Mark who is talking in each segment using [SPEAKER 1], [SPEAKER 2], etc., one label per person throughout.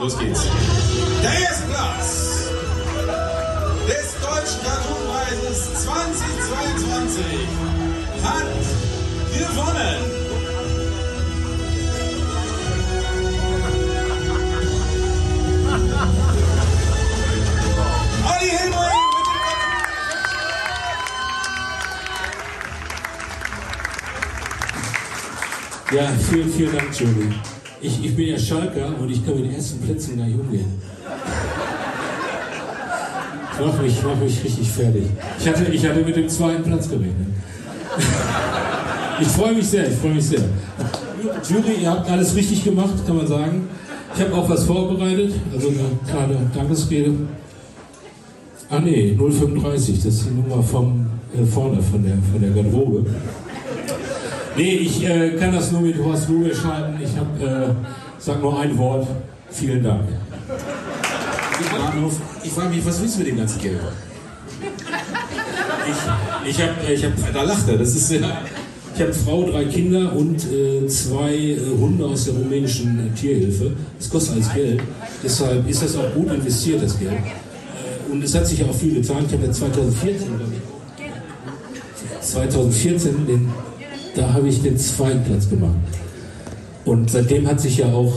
[SPEAKER 1] Los geht's. Der erste Platz des Deutschen Cartoonpreises 2022 hat gewonnen. Olli mit dem
[SPEAKER 2] Ja, vielen, vielen Dank, Juli. Ich, ich bin ja Schalker und ich kann mit den ersten Plätzen gar nicht umgehen. Ich mach mich, mach mich richtig fertig. Ich hatte, ich hatte mit dem zweiten Platz gerechnet. Ich freue mich sehr, ich freue mich sehr. Jury, ihr habt alles richtig gemacht, kann man sagen. Ich habe auch was vorbereitet, also eine kleine Dankesrede. Ah nee, 035, das ist die Nummer vom, äh, vorne von der, von der Garderobe. Nee, ich äh, kann das nur mit Horst Ruhe schalten. Ich habe, äh, sag nur ein Wort. Vielen Dank.
[SPEAKER 1] Bahnhof. Ich frage mich, was willst du mit dem ganzen Geld?
[SPEAKER 2] Ich, ich habe, ich hab, da lacht er. Das ist, äh, ich habe Frau, drei Kinder und äh, zwei äh, Hunde aus der rumänischen äh, Tierhilfe. Das kostet alles Geld. Deshalb ist das auch gut investiert, das Geld. Äh, und es hat sich ja auch viel getan. Ich habe ja 2014, glaube ich, 2014 den da habe ich den zweiten Platz gemacht. Und seitdem hat sich ja auch,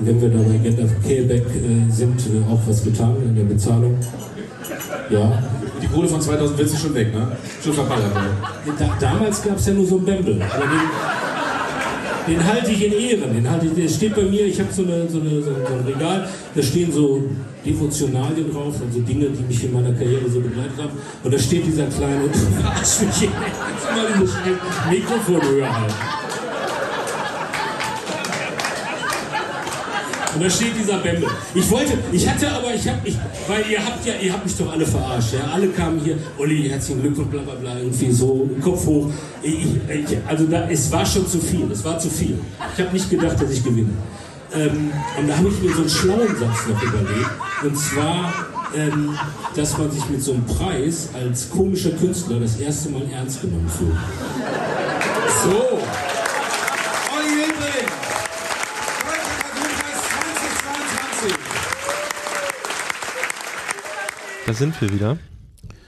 [SPEAKER 2] wenn wir da bei Gender Careback äh, sind, äh, auch was getan in der Bezahlung. Ja.
[SPEAKER 1] Die Kohle von 2014 ist schon weg, ne? Schon verballert. Ne?
[SPEAKER 2] Da, damals gab es ja nur so einen Bembel. Den, halte ich in Ehren. Den halte ich, der steht bei mir, ich habe so, eine, so, eine, so ein Regal, da stehen so Devotionalien drauf, also Dinge, die mich in meiner Karriere so begleitet haben. Und da steht dieser kleine, verarsch mich jetzt mal dieses Mikrofon höher halten. Und da steht dieser Bembel. Ich wollte, ich hatte aber, ich habe, ich, weil ihr habt ja, ihr habt mich doch alle verarscht, ja. Alle kamen hier, Olli, herzlichen Glückwunsch, bla bla bla, irgendwie so, Kopf hoch. Ich, ich, also da, es war schon zu viel, es war zu viel. Ich habe nicht gedacht, dass ich gewinne. Ähm, und da habe ich mir so einen schlauen Satz noch überlegt. Und zwar, ähm, dass man sich mit so einem Preis als komischer Künstler das erste Mal ernst genommen fühlt. So.
[SPEAKER 3] Sind wir wieder.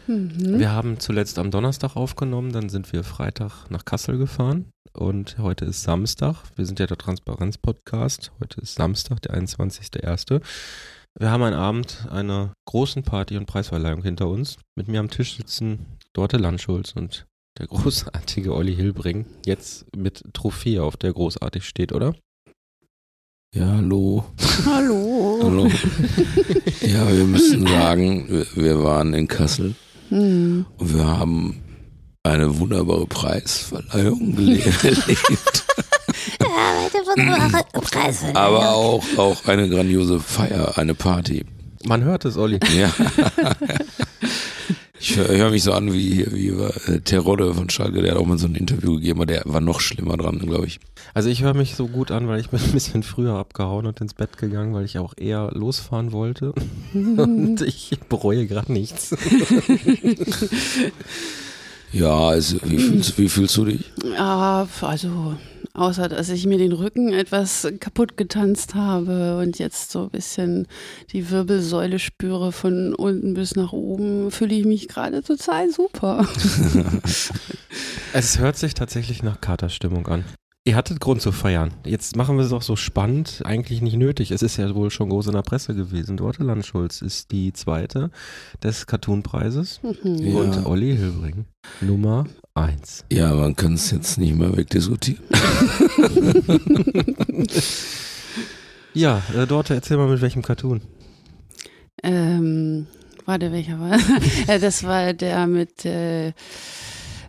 [SPEAKER 3] Wir haben zuletzt am Donnerstag aufgenommen, dann sind wir Freitag nach Kassel gefahren und heute ist Samstag. Wir sind ja der Transparenz-Podcast. Heute ist Samstag, der 21.01. Wir haben einen Abend einer großen Party und Preisverleihung hinter uns. Mit mir am Tisch sitzen Dorte Landschulz und der großartige Olli Hilbring. Jetzt mit Trophäe, auf der großartig steht, oder?
[SPEAKER 4] Ja, hallo.
[SPEAKER 5] Hallo.
[SPEAKER 4] Hallo. ja, wir müssen sagen, wir, waren in Kassel
[SPEAKER 5] Hm.
[SPEAKER 4] und wir haben eine wunderbare Preisverleihung erlebt.
[SPEAKER 5] Ja, heute wunderbare Preise.
[SPEAKER 4] Aber auch, auch eine grandiose Feier, eine Party.
[SPEAKER 3] Man hört es, Olli.
[SPEAKER 4] Ja. Ich höre hör mich so an wie, wie äh, Terodde von Schalke, der hat auch mal so ein Interview gegeben, aber der war noch schlimmer dran, glaube ich.
[SPEAKER 3] Also ich höre mich so gut an, weil ich bin ein bisschen früher abgehauen und ins Bett gegangen, weil ich auch eher losfahren wollte. Und ich bereue gerade nichts.
[SPEAKER 4] Ja, also, wie, fühlst, wie fühlst du dich?
[SPEAKER 5] Ja, also außer dass ich mir den Rücken etwas kaputt getanzt habe und jetzt so ein bisschen die Wirbelsäule spüre von unten bis nach oben, fühle ich mich gerade total super.
[SPEAKER 3] Es hört sich tatsächlich nach Katerstimmung an. Ihr hattet Grund zu feiern. Jetzt machen wir es auch so spannend. Eigentlich nicht nötig. Es ist ja wohl schon groß in der Presse gewesen. Dorte Landschulz ist die zweite des Cartoonpreises
[SPEAKER 5] Mhm.
[SPEAKER 3] und
[SPEAKER 4] Ja.
[SPEAKER 3] Olli Hilbring Nummer eins.
[SPEAKER 4] Ja, man kann es jetzt nicht mehr wegdiskutieren.
[SPEAKER 3] Ja, äh, Dorte, erzähl mal mit welchem Cartoon.
[SPEAKER 5] Ähm, Warte, welcher war? ja, das war der mit, äh,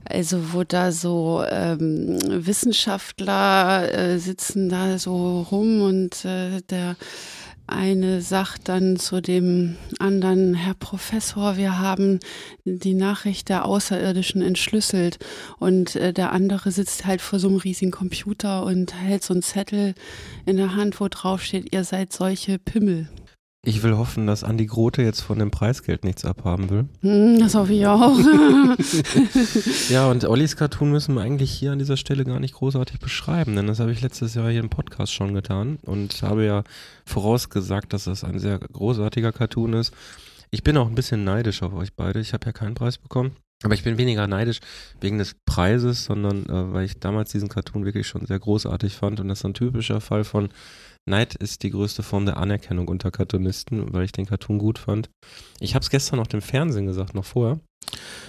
[SPEAKER 5] also wo da so ähm, Wissenschaftler äh, sitzen da so rum und äh, der eine sagt dann zu dem anderen, Herr Professor, wir haben die Nachricht der Außerirdischen entschlüsselt. Und äh, der andere sitzt halt vor so einem riesigen Computer und hält so einen Zettel in der Hand, wo drauf steht, ihr seid solche Pimmel.
[SPEAKER 3] Ich will hoffen, dass Andi Grote jetzt von dem Preisgeld nichts abhaben will.
[SPEAKER 5] Hm, das hoffe ich auch.
[SPEAKER 3] Ja, und Ollis Cartoon müssen wir eigentlich hier an dieser Stelle gar nicht großartig beschreiben, denn das habe ich letztes Jahr hier im Podcast schon getan und habe ja vorausgesagt, dass das ein sehr großartiger Cartoon ist. Ich bin auch ein bisschen neidisch auf euch beide. Ich habe ja keinen Preis bekommen. Aber ich bin weniger neidisch wegen des Preises, sondern äh, weil ich damals diesen Cartoon wirklich schon sehr großartig fand. Und das ist ein typischer Fall von Neid ist die größte Form der Anerkennung unter Cartoonisten, weil ich den Cartoon gut fand. Ich habe es gestern auf dem Fernsehen gesagt, noch vorher.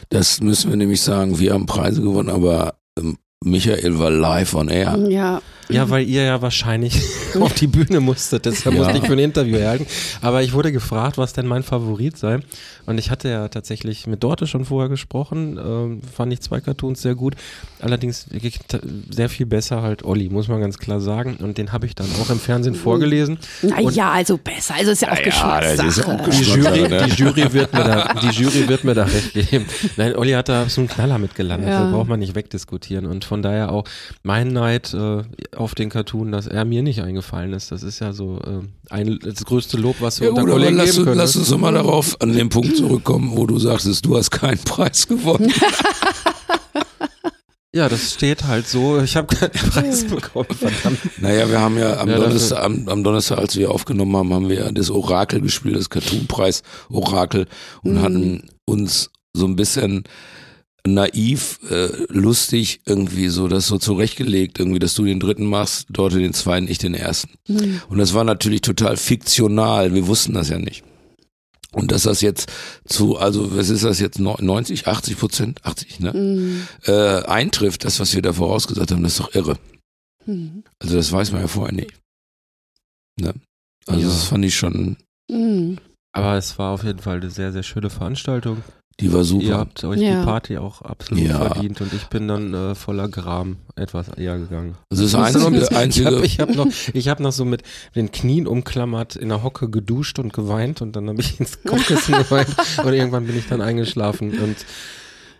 [SPEAKER 4] Das müssen wir nämlich sagen, wir haben Preise gewonnen, aber ähm, Michael war live on air.
[SPEAKER 5] ja.
[SPEAKER 3] Ja, weil ihr ja wahrscheinlich auf die Bühne musstet, deshalb
[SPEAKER 4] Ja.
[SPEAKER 3] musste ich für ein Interview erhalten. Aber ich wurde gefragt, was denn mein Favorit sei. Und ich hatte ja tatsächlich mit Dorte schon vorher gesprochen, ähm, fand ich zwei Cartoons sehr gut. Allerdings sehr viel besser halt Olli, muss man ganz klar sagen. Und den habe ich dann auch im Fernsehen vorgelesen.
[SPEAKER 5] Naja, also besser. Also ist ja auch Geschmackssache.
[SPEAKER 3] Die
[SPEAKER 4] Geschmackssache,
[SPEAKER 3] Jury,
[SPEAKER 4] ne?
[SPEAKER 3] die, Jury wird mir da, die Jury wird mir da recht geben. Nein, Olli hat da so einen Knaller mitgelandet.
[SPEAKER 5] Ja.
[SPEAKER 3] Da braucht man nicht wegdiskutieren. Und von daher auch mein Neid äh, auf den Cartoon, dass er mir nicht eingefallen ist. Das ist ja so äh, ein, das größte Lob, was wir
[SPEAKER 4] Ja,
[SPEAKER 3] unter
[SPEAKER 4] gut,
[SPEAKER 3] Kollegen
[SPEAKER 4] lass,
[SPEAKER 3] geben können.
[SPEAKER 4] lass uns doch mal darauf an den Punkt zurückkommen, wo du sagtest, du hast keinen Preis gewonnen.
[SPEAKER 3] ja, das steht halt so. Ich habe keinen Preis bekommen, verdammt.
[SPEAKER 4] Naja, wir haben ja am,
[SPEAKER 3] Ja,
[SPEAKER 4] Donnerstag, am, am Donnerstag, als wir aufgenommen haben, haben wir ja das Orakel gespielt, das Cartoonpreis-Orakel und
[SPEAKER 5] Mhm.
[SPEAKER 4] hatten uns so ein bisschen naiv, äh, lustig irgendwie so das so zurechtgelegt, irgendwie, dass du den dritten machst, dort den zweiten, ich den ersten.
[SPEAKER 5] Mhm.
[SPEAKER 4] Und das war natürlich total fiktional, wir wussten das ja nicht. Und dass das jetzt zu, also was ist das jetzt, 90, 80 Prozent, 80, ne?
[SPEAKER 5] Mhm.
[SPEAKER 4] Äh, eintrifft, das, was wir da vorausgesagt haben, das ist doch irre.
[SPEAKER 5] Mhm.
[SPEAKER 4] Also das weiß man ja vorher nicht. Ne? Also
[SPEAKER 3] Ja.
[SPEAKER 4] das fand ich schon,
[SPEAKER 5] Mhm.
[SPEAKER 3] Aber es war auf jeden Fall eine sehr, sehr schöne Veranstaltung.
[SPEAKER 4] Die war
[SPEAKER 3] Ihr
[SPEAKER 4] super.
[SPEAKER 3] habt euch
[SPEAKER 5] Ja.
[SPEAKER 3] die Party auch absolut
[SPEAKER 4] Ja.
[SPEAKER 3] verdient und ich bin dann äh, voller Gram etwas eher gegangen.
[SPEAKER 4] Also das
[SPEAKER 3] ein
[SPEAKER 4] einzige,
[SPEAKER 3] bisschen-
[SPEAKER 4] einzige
[SPEAKER 3] Ich habe ich hab noch, ich hab noch so mit den Knien umklammert in der Hocke geduscht und geweint und dann habe ich ins Kopfkissen geweint und irgendwann bin ich dann eingeschlafen und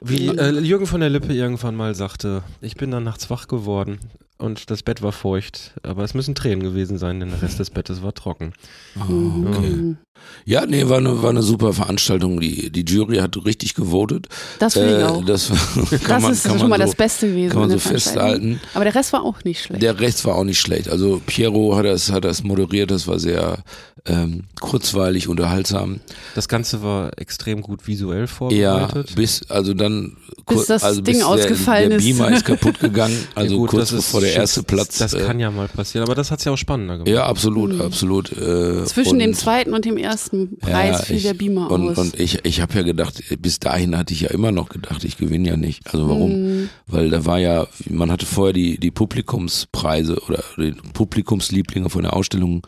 [SPEAKER 3] wie äh, Jürgen von der Lippe irgendwann mal sagte, ich bin dann nachts wach geworden und das Bett war feucht, aber es müssen Tränen gewesen sein, denn der Rest des Bettes war trocken.
[SPEAKER 4] Ah, okay.
[SPEAKER 5] Mhm.
[SPEAKER 4] Ja, nee, war eine, war eine super Veranstaltung. Die, die Jury hat richtig gewotet.
[SPEAKER 5] Das finde ich
[SPEAKER 4] Äh,
[SPEAKER 5] auch.
[SPEAKER 4] Das, kann
[SPEAKER 5] das
[SPEAKER 4] man,
[SPEAKER 5] ist
[SPEAKER 4] kann
[SPEAKER 5] schon mal
[SPEAKER 4] man
[SPEAKER 5] das
[SPEAKER 4] so,
[SPEAKER 5] Beste gewesen.
[SPEAKER 4] kann man so
[SPEAKER 5] der
[SPEAKER 4] festhalten.
[SPEAKER 5] Aber der Rest war auch nicht schlecht.
[SPEAKER 4] Der Rest war auch nicht schlecht. Also Piero hat das, hat das moderiert, das war sehr ähm, kurzweilig, unterhaltsam.
[SPEAKER 3] Das Ganze war extrem gut visuell
[SPEAKER 4] Ja,
[SPEAKER 3] vorbereitet.
[SPEAKER 4] bis, also dann
[SPEAKER 5] Bis das
[SPEAKER 4] also
[SPEAKER 5] Ding
[SPEAKER 4] bis
[SPEAKER 5] ausgefallen
[SPEAKER 4] der, der
[SPEAKER 5] ist.
[SPEAKER 4] Beamer ist kaputt gegangen, also
[SPEAKER 3] Ja gut,
[SPEAKER 4] kurz
[SPEAKER 3] das ist
[SPEAKER 4] bevor der
[SPEAKER 3] shit,
[SPEAKER 4] erste Platz.
[SPEAKER 3] Das
[SPEAKER 4] äh,
[SPEAKER 3] kann ja mal passieren, aber das hat's ja auch spannender gemacht.
[SPEAKER 4] Ja, absolut, absolut. Äh,
[SPEAKER 5] Zwischen
[SPEAKER 4] und,
[SPEAKER 5] dem zweiten und dem ersten Preis
[SPEAKER 4] ja,
[SPEAKER 5] fiel
[SPEAKER 4] ich,
[SPEAKER 5] der Beamer
[SPEAKER 4] und,
[SPEAKER 5] aus.
[SPEAKER 4] Und ich, ich habe ja gedacht, bis dahin hatte ich ja immer noch gedacht, ich gewinne ja nicht. Also warum?
[SPEAKER 5] Mhm.
[SPEAKER 4] Weil da war ja, man hatte vorher die, die Publikumspreise oder die Publikumslieblinge von der Ausstellung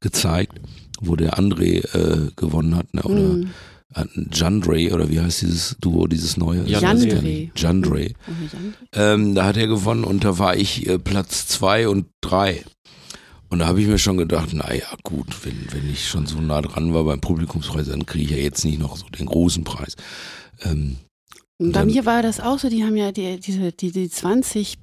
[SPEAKER 4] gezeigt, wo der André äh, gewonnen hat, ne? oder
[SPEAKER 5] Mhm.
[SPEAKER 4] Äh, Jandre, oder wie heißt dieses Duo, dieses neue?
[SPEAKER 3] Jan-
[SPEAKER 5] Jandre.
[SPEAKER 4] Jandre. Ähm, da hat er gewonnen und da war ich äh, Platz zwei und drei. Und da habe ich mir schon gedacht, naja, gut, wenn, wenn ich schon so nah dran war beim Publikumspreis, dann kriege ich ja jetzt nicht noch so den großen Preis. Ähm,
[SPEAKER 5] Und bei
[SPEAKER 4] dann-
[SPEAKER 5] mir war das auch so, die haben ja die, diese, die, die 20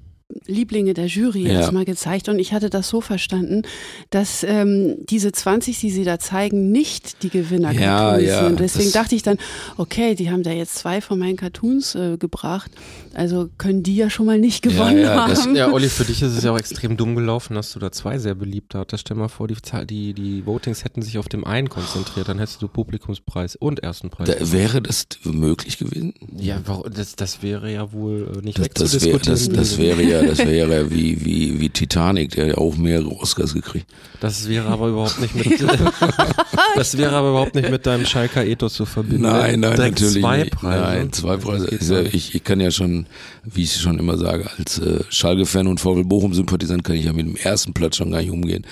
[SPEAKER 5] Lieblinge der Jury
[SPEAKER 4] Ja.
[SPEAKER 5] jetzt mal gezeigt und ich hatte das so verstanden, dass ähm, diese 20, die sie da zeigen, nicht die Gewinner
[SPEAKER 4] Ja, ja,
[SPEAKER 5] sind. Und deswegen
[SPEAKER 4] das-
[SPEAKER 5] dachte ich dann, okay, die haben da jetzt zwei von meinen Cartoons äh, gebracht, also können die ja schon mal nicht gewonnen
[SPEAKER 4] ja, das-
[SPEAKER 5] haben.
[SPEAKER 3] Ja, Olli, für dich ist es ja auch extrem dumm gelaufen, dass du da zwei sehr beliebt hattest. Stell mal vor, die, die, die Votings hätten sich auf dem einen konzentriert, dann hättest du Publikumspreis und ersten Preis.
[SPEAKER 4] da, wäre das möglich gewesen?
[SPEAKER 3] ja, das, das wäre ja wohl äh, nicht
[SPEAKER 4] Das, das, wär,
[SPEAKER 3] wegzudiskutieren.
[SPEAKER 4] das, das wäre ja, das wäre ja wie, wie, wie Titanic, der ja auch mehrere Oscars gekriegt.
[SPEAKER 3] Das wäre aber überhaupt nicht mit Das wäre aber überhaupt nicht mit deinem Schalker Ethos zu verbinden.
[SPEAKER 4] Nein, nein,
[SPEAKER 3] Direkt
[SPEAKER 4] natürlich
[SPEAKER 3] zwei
[SPEAKER 4] nicht.
[SPEAKER 3] Preise.
[SPEAKER 4] Nein, zwei Preise. Ich, ich kann ja schon, wie ich schon immer sage, als äh, Schalke-Fan und VfL Bochum-Sympathisant kann ich ja mit dem ersten Platz schon gar nicht umgehen.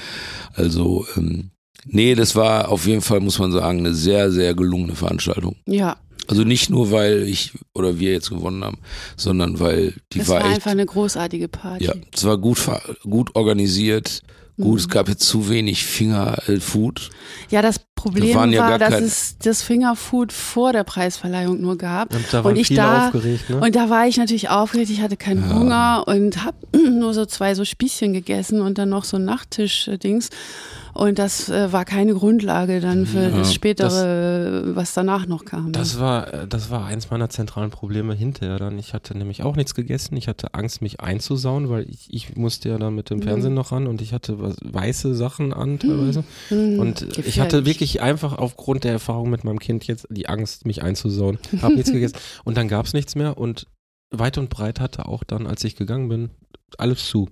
[SPEAKER 4] Also ähm, Nee, das war auf jeden Fall, muss man sagen, eine sehr, sehr gelungene Veranstaltung.
[SPEAKER 5] Ja,
[SPEAKER 4] Also nicht nur, weil ich oder wir jetzt gewonnen haben, sondern weil die
[SPEAKER 5] es
[SPEAKER 4] war,
[SPEAKER 5] war
[SPEAKER 4] echt,
[SPEAKER 5] einfach eine großartige Party.
[SPEAKER 4] ja, es war gut, gut organisiert. Gut,
[SPEAKER 5] Mhm.
[SPEAKER 4] es gab jetzt zu wenig Fingerfood.
[SPEAKER 5] Ja, das Problem
[SPEAKER 4] waren ja
[SPEAKER 5] war, dass
[SPEAKER 4] kein-
[SPEAKER 5] es das Fingerfood vor der Preisverleihung nur gab.
[SPEAKER 3] Und da waren
[SPEAKER 5] ich
[SPEAKER 3] viele
[SPEAKER 5] da,
[SPEAKER 3] aufgeregt, ne?
[SPEAKER 5] Und da war ich natürlich aufgeregt, ich hatte keinen Hunger und habe nur so zwei so Spießchen gegessen und dann noch so ein Nachtisch-Dings. Und das äh, war keine Grundlage dann für das spätere, was danach noch kam.
[SPEAKER 3] Das war, äh, das war eins meiner zentralen Probleme hinterher dann. Ich hatte nämlich auch nichts gegessen. Ich hatte Angst, mich einzusauen, weil ich, ich musste ja dann mit
[SPEAKER 5] Mhm.
[SPEAKER 3] dem Fernsehen noch ran und ich hatte was, weiße Sachen an teilweise.
[SPEAKER 5] Mhm.
[SPEAKER 3] Und äh, ich hatte
[SPEAKER 5] Gefährlich.
[SPEAKER 3] wirklich einfach aufgrund der Erfahrung mit meinem Kind jetzt die Angst, mich einzusauen. Hab nichts gegessen. Und dann gab es nichts mehr und weit und breit hatte auch dann, als ich gegangen bin, alles zu.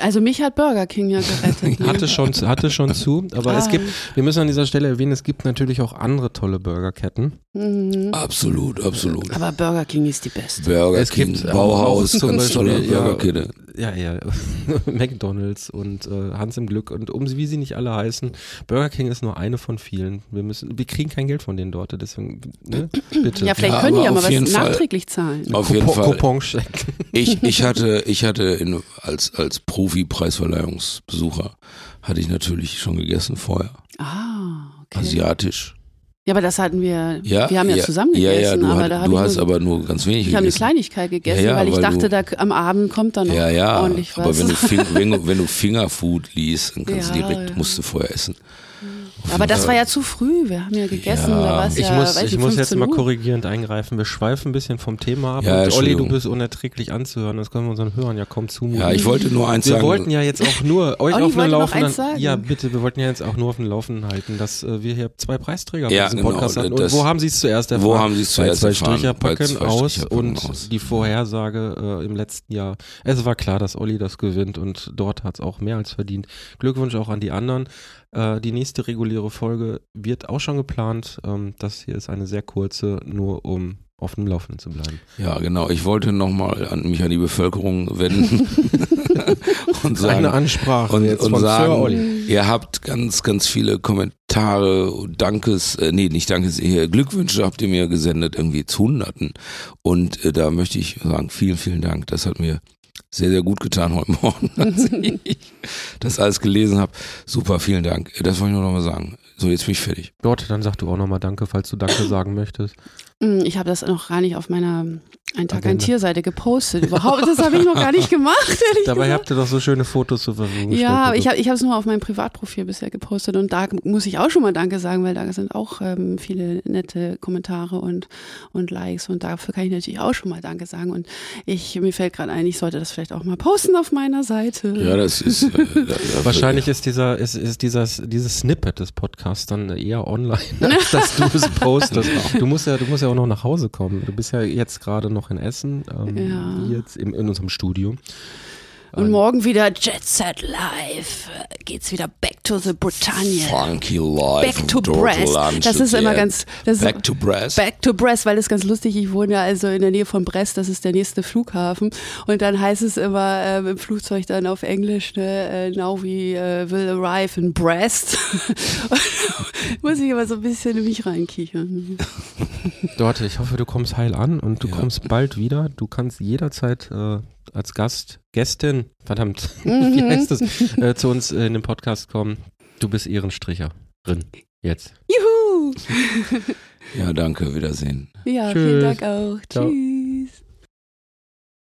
[SPEAKER 5] Also mich hat Burger King ja gerettet. ne?
[SPEAKER 3] Hatte schon, hatte schon zu, aber es
[SPEAKER 5] Ah.
[SPEAKER 3] gibt, wir müssen an dieser Stelle erwähnen, es gibt natürlich auch andere tolle Burgerketten.
[SPEAKER 5] Mhm.
[SPEAKER 4] Absolut, absolut.
[SPEAKER 5] Aber Burger King ist die beste.
[SPEAKER 4] Burger
[SPEAKER 3] Es
[SPEAKER 4] King,
[SPEAKER 3] gibt
[SPEAKER 4] Bauhaus, ganz tolle
[SPEAKER 3] Beispiel, ja,
[SPEAKER 4] Burgerkette.
[SPEAKER 3] Ja, ja, McDonalds und äh, Hans im Glück und um sie, wie sie nicht alle heißen, Burger King ist nur eine von vielen. Wir müssen, wir kriegen kein Geld von denen dort, deswegen, ne, bitte.
[SPEAKER 5] Ja, vielleicht
[SPEAKER 4] Ja,
[SPEAKER 5] können die
[SPEAKER 4] aber
[SPEAKER 5] ja mal
[SPEAKER 4] auf
[SPEAKER 5] was
[SPEAKER 4] jeden Fall-
[SPEAKER 5] nachträglich zahlen.
[SPEAKER 4] Auf jeden
[SPEAKER 3] Coupon-
[SPEAKER 4] Fall.
[SPEAKER 3] Couponcheck.
[SPEAKER 4] Ich, ich hatte, ich hatte in, als, als Profi-Preisverleihungsbesucher hatte ich natürlich schon gegessen vorher.
[SPEAKER 5] Ah, okay.
[SPEAKER 4] Asiatisch.
[SPEAKER 5] Ja, aber das hatten wir,
[SPEAKER 4] Ja,
[SPEAKER 5] wir haben ja, zusammen
[SPEAKER 4] Ja,
[SPEAKER 5] gegessen,
[SPEAKER 4] ja, du,
[SPEAKER 5] aber
[SPEAKER 4] hat, du
[SPEAKER 5] ich,
[SPEAKER 4] hast
[SPEAKER 5] nur,
[SPEAKER 4] aber nur ganz wenig
[SPEAKER 5] ich habe eine
[SPEAKER 4] gegessen.
[SPEAKER 5] Kleinigkeit gegessen, weil ich
[SPEAKER 4] weil
[SPEAKER 5] dachte,
[SPEAKER 4] du-
[SPEAKER 5] da am Abend kommt dann noch
[SPEAKER 4] ja, ja,
[SPEAKER 5] ordentlich was.
[SPEAKER 4] aber wenn du, wenn, du, wenn du Fingerfood liest, dann kannst du direkt, musst du vorher essen.
[SPEAKER 5] Aber das war ja zu früh, wir haben ja gegessen,
[SPEAKER 4] Ja.
[SPEAKER 5] da
[SPEAKER 3] Ich
[SPEAKER 5] ja,
[SPEAKER 3] muss, ich muss jetzt
[SPEAKER 5] 15
[SPEAKER 3] mal
[SPEAKER 5] Uhr.
[SPEAKER 3] korrigierend eingreifen. Wir schweifen ein bisschen vom Thema ab.
[SPEAKER 4] Ja,
[SPEAKER 3] und Olli, du bist unerträglich anzuhören. Das können wir unseren Hörern ja kaum zumuten.
[SPEAKER 4] Ja, ich wollte nur eins
[SPEAKER 3] wir
[SPEAKER 4] sagen.
[SPEAKER 3] wollten ja jetzt auch nur euch
[SPEAKER 5] Olli
[SPEAKER 3] auf den Laufenden. Ja, bitte, wir wollten ja jetzt auch nur auf den Laufenden halten, dass äh, wir hier zwei Preisträger
[SPEAKER 4] Ja,
[SPEAKER 3] bei diesem
[SPEAKER 4] genau,
[SPEAKER 3] Podcast hatten. Und wo haben sie es zuerst erfahren?
[SPEAKER 4] Wo haben sie es zuerst
[SPEAKER 3] bei zwei
[SPEAKER 4] erfahren? Bei
[SPEAKER 3] Stricherpacken
[SPEAKER 4] zwei
[SPEAKER 3] aus
[SPEAKER 4] Stricherpacken
[SPEAKER 3] und
[SPEAKER 4] aus.
[SPEAKER 3] die Vorhersage äh, im letzten Jahr. Es war klar, dass Olli das gewinnt und dort hat es auch mehr als verdient. Glückwunsch auch an die anderen. Äh, die nächste reguläre Folge wird auch schon geplant. Ähm, das hier ist eine sehr kurze, nur um auf dem Laufenden zu bleiben.
[SPEAKER 4] Ja, genau. Ich wollte nochmal an mich an die Bevölkerung wenden und sagen,
[SPEAKER 3] Eine Ansprache
[SPEAKER 4] und,
[SPEAKER 3] jetzt
[SPEAKER 4] und
[SPEAKER 3] von
[SPEAKER 4] sagen, ihr habt ganz, ganz viele Kommentare, Dankes, äh, nee, nicht Dankes, hier, Glückwünsche habt ihr mir gesendet, irgendwie zu Hunderten. Und äh, da möchte ich sagen, vielen, vielen Dank. Das hat mir sehr, sehr gut getan heute Morgen, als ich das alles gelesen habe. Super, vielen Dank. Das wollte ich nur nochmal sagen. So, jetzt bin ich fertig.
[SPEAKER 3] Dort, dann sag du auch nochmal Danke, falls du Danke sagen möchtest.
[SPEAKER 5] Mm, Ich habe das noch gar nicht auf meiner Ein Tag ein
[SPEAKER 3] Agenda.
[SPEAKER 5] Tier Seite gepostet. Überhaupt, das habe ich noch gar nicht gemacht. ehrlich
[SPEAKER 3] Dabei
[SPEAKER 5] gesagt.
[SPEAKER 3] habt ihr doch so schöne Fotos zur Verfügung gestellt.
[SPEAKER 5] Ja, ich habe ich es nur auf meinem Privatprofil bisher gepostet und da muss ich auch schon mal Danke sagen, weil da sind auch ähm, viele nette Kommentare und, und Likes und dafür kann ich natürlich auch schon mal Danke sagen und ich mir fällt gerade ein, ich sollte das vielleicht auch mal posten auf meiner Seite.
[SPEAKER 4] Ja, das ist. Äh, da- da-
[SPEAKER 3] Wahrscheinlich ist dieser, ist, ist dieses, dieses Snippet des Podcasts dann eher online, als dass du es postest. Du musst ja, du musst ja auch noch nach Hause kommen. Du bist ja jetzt gerade noch in Essen, ähm,
[SPEAKER 5] Ja.
[SPEAKER 3] jetzt im, in unserem Studio.
[SPEAKER 5] Und morgen wieder Jet Set Live. Geht's wieder back to the Bretagne.
[SPEAKER 4] Funky Life.
[SPEAKER 5] Back to Brest. Das ist immer ganz. Das ist,
[SPEAKER 4] Back to Brest.
[SPEAKER 5] Back to Brest, weil das ist ganz lustig. Ich wohne ja also in der Nähe von Brest, das ist der nächste Flughafen. Und dann heißt es immer ähm, im Flugzeug dann auf Englisch, ne, äh, now we äh, will arrive in Brest. Muss ich immer so ein bisschen in mich reinkichern.
[SPEAKER 3] Dort, ich hoffe, du kommst heil an und du
[SPEAKER 4] Ja.
[SPEAKER 3] kommst bald wieder. Du kannst jederzeit äh, als Gast, Gästin, verdammt,
[SPEAKER 5] Mhm.
[SPEAKER 3] wie heißt das, äh, zu uns äh, in den Podcast kommen. Du bist Ehrenstricherin. Jetzt.
[SPEAKER 5] Juhu!
[SPEAKER 4] Ja, danke. Wiedersehen.
[SPEAKER 5] Ja,
[SPEAKER 3] Tschüss.
[SPEAKER 5] vielen Dank auch.
[SPEAKER 3] Ciao.
[SPEAKER 5] Tschüss.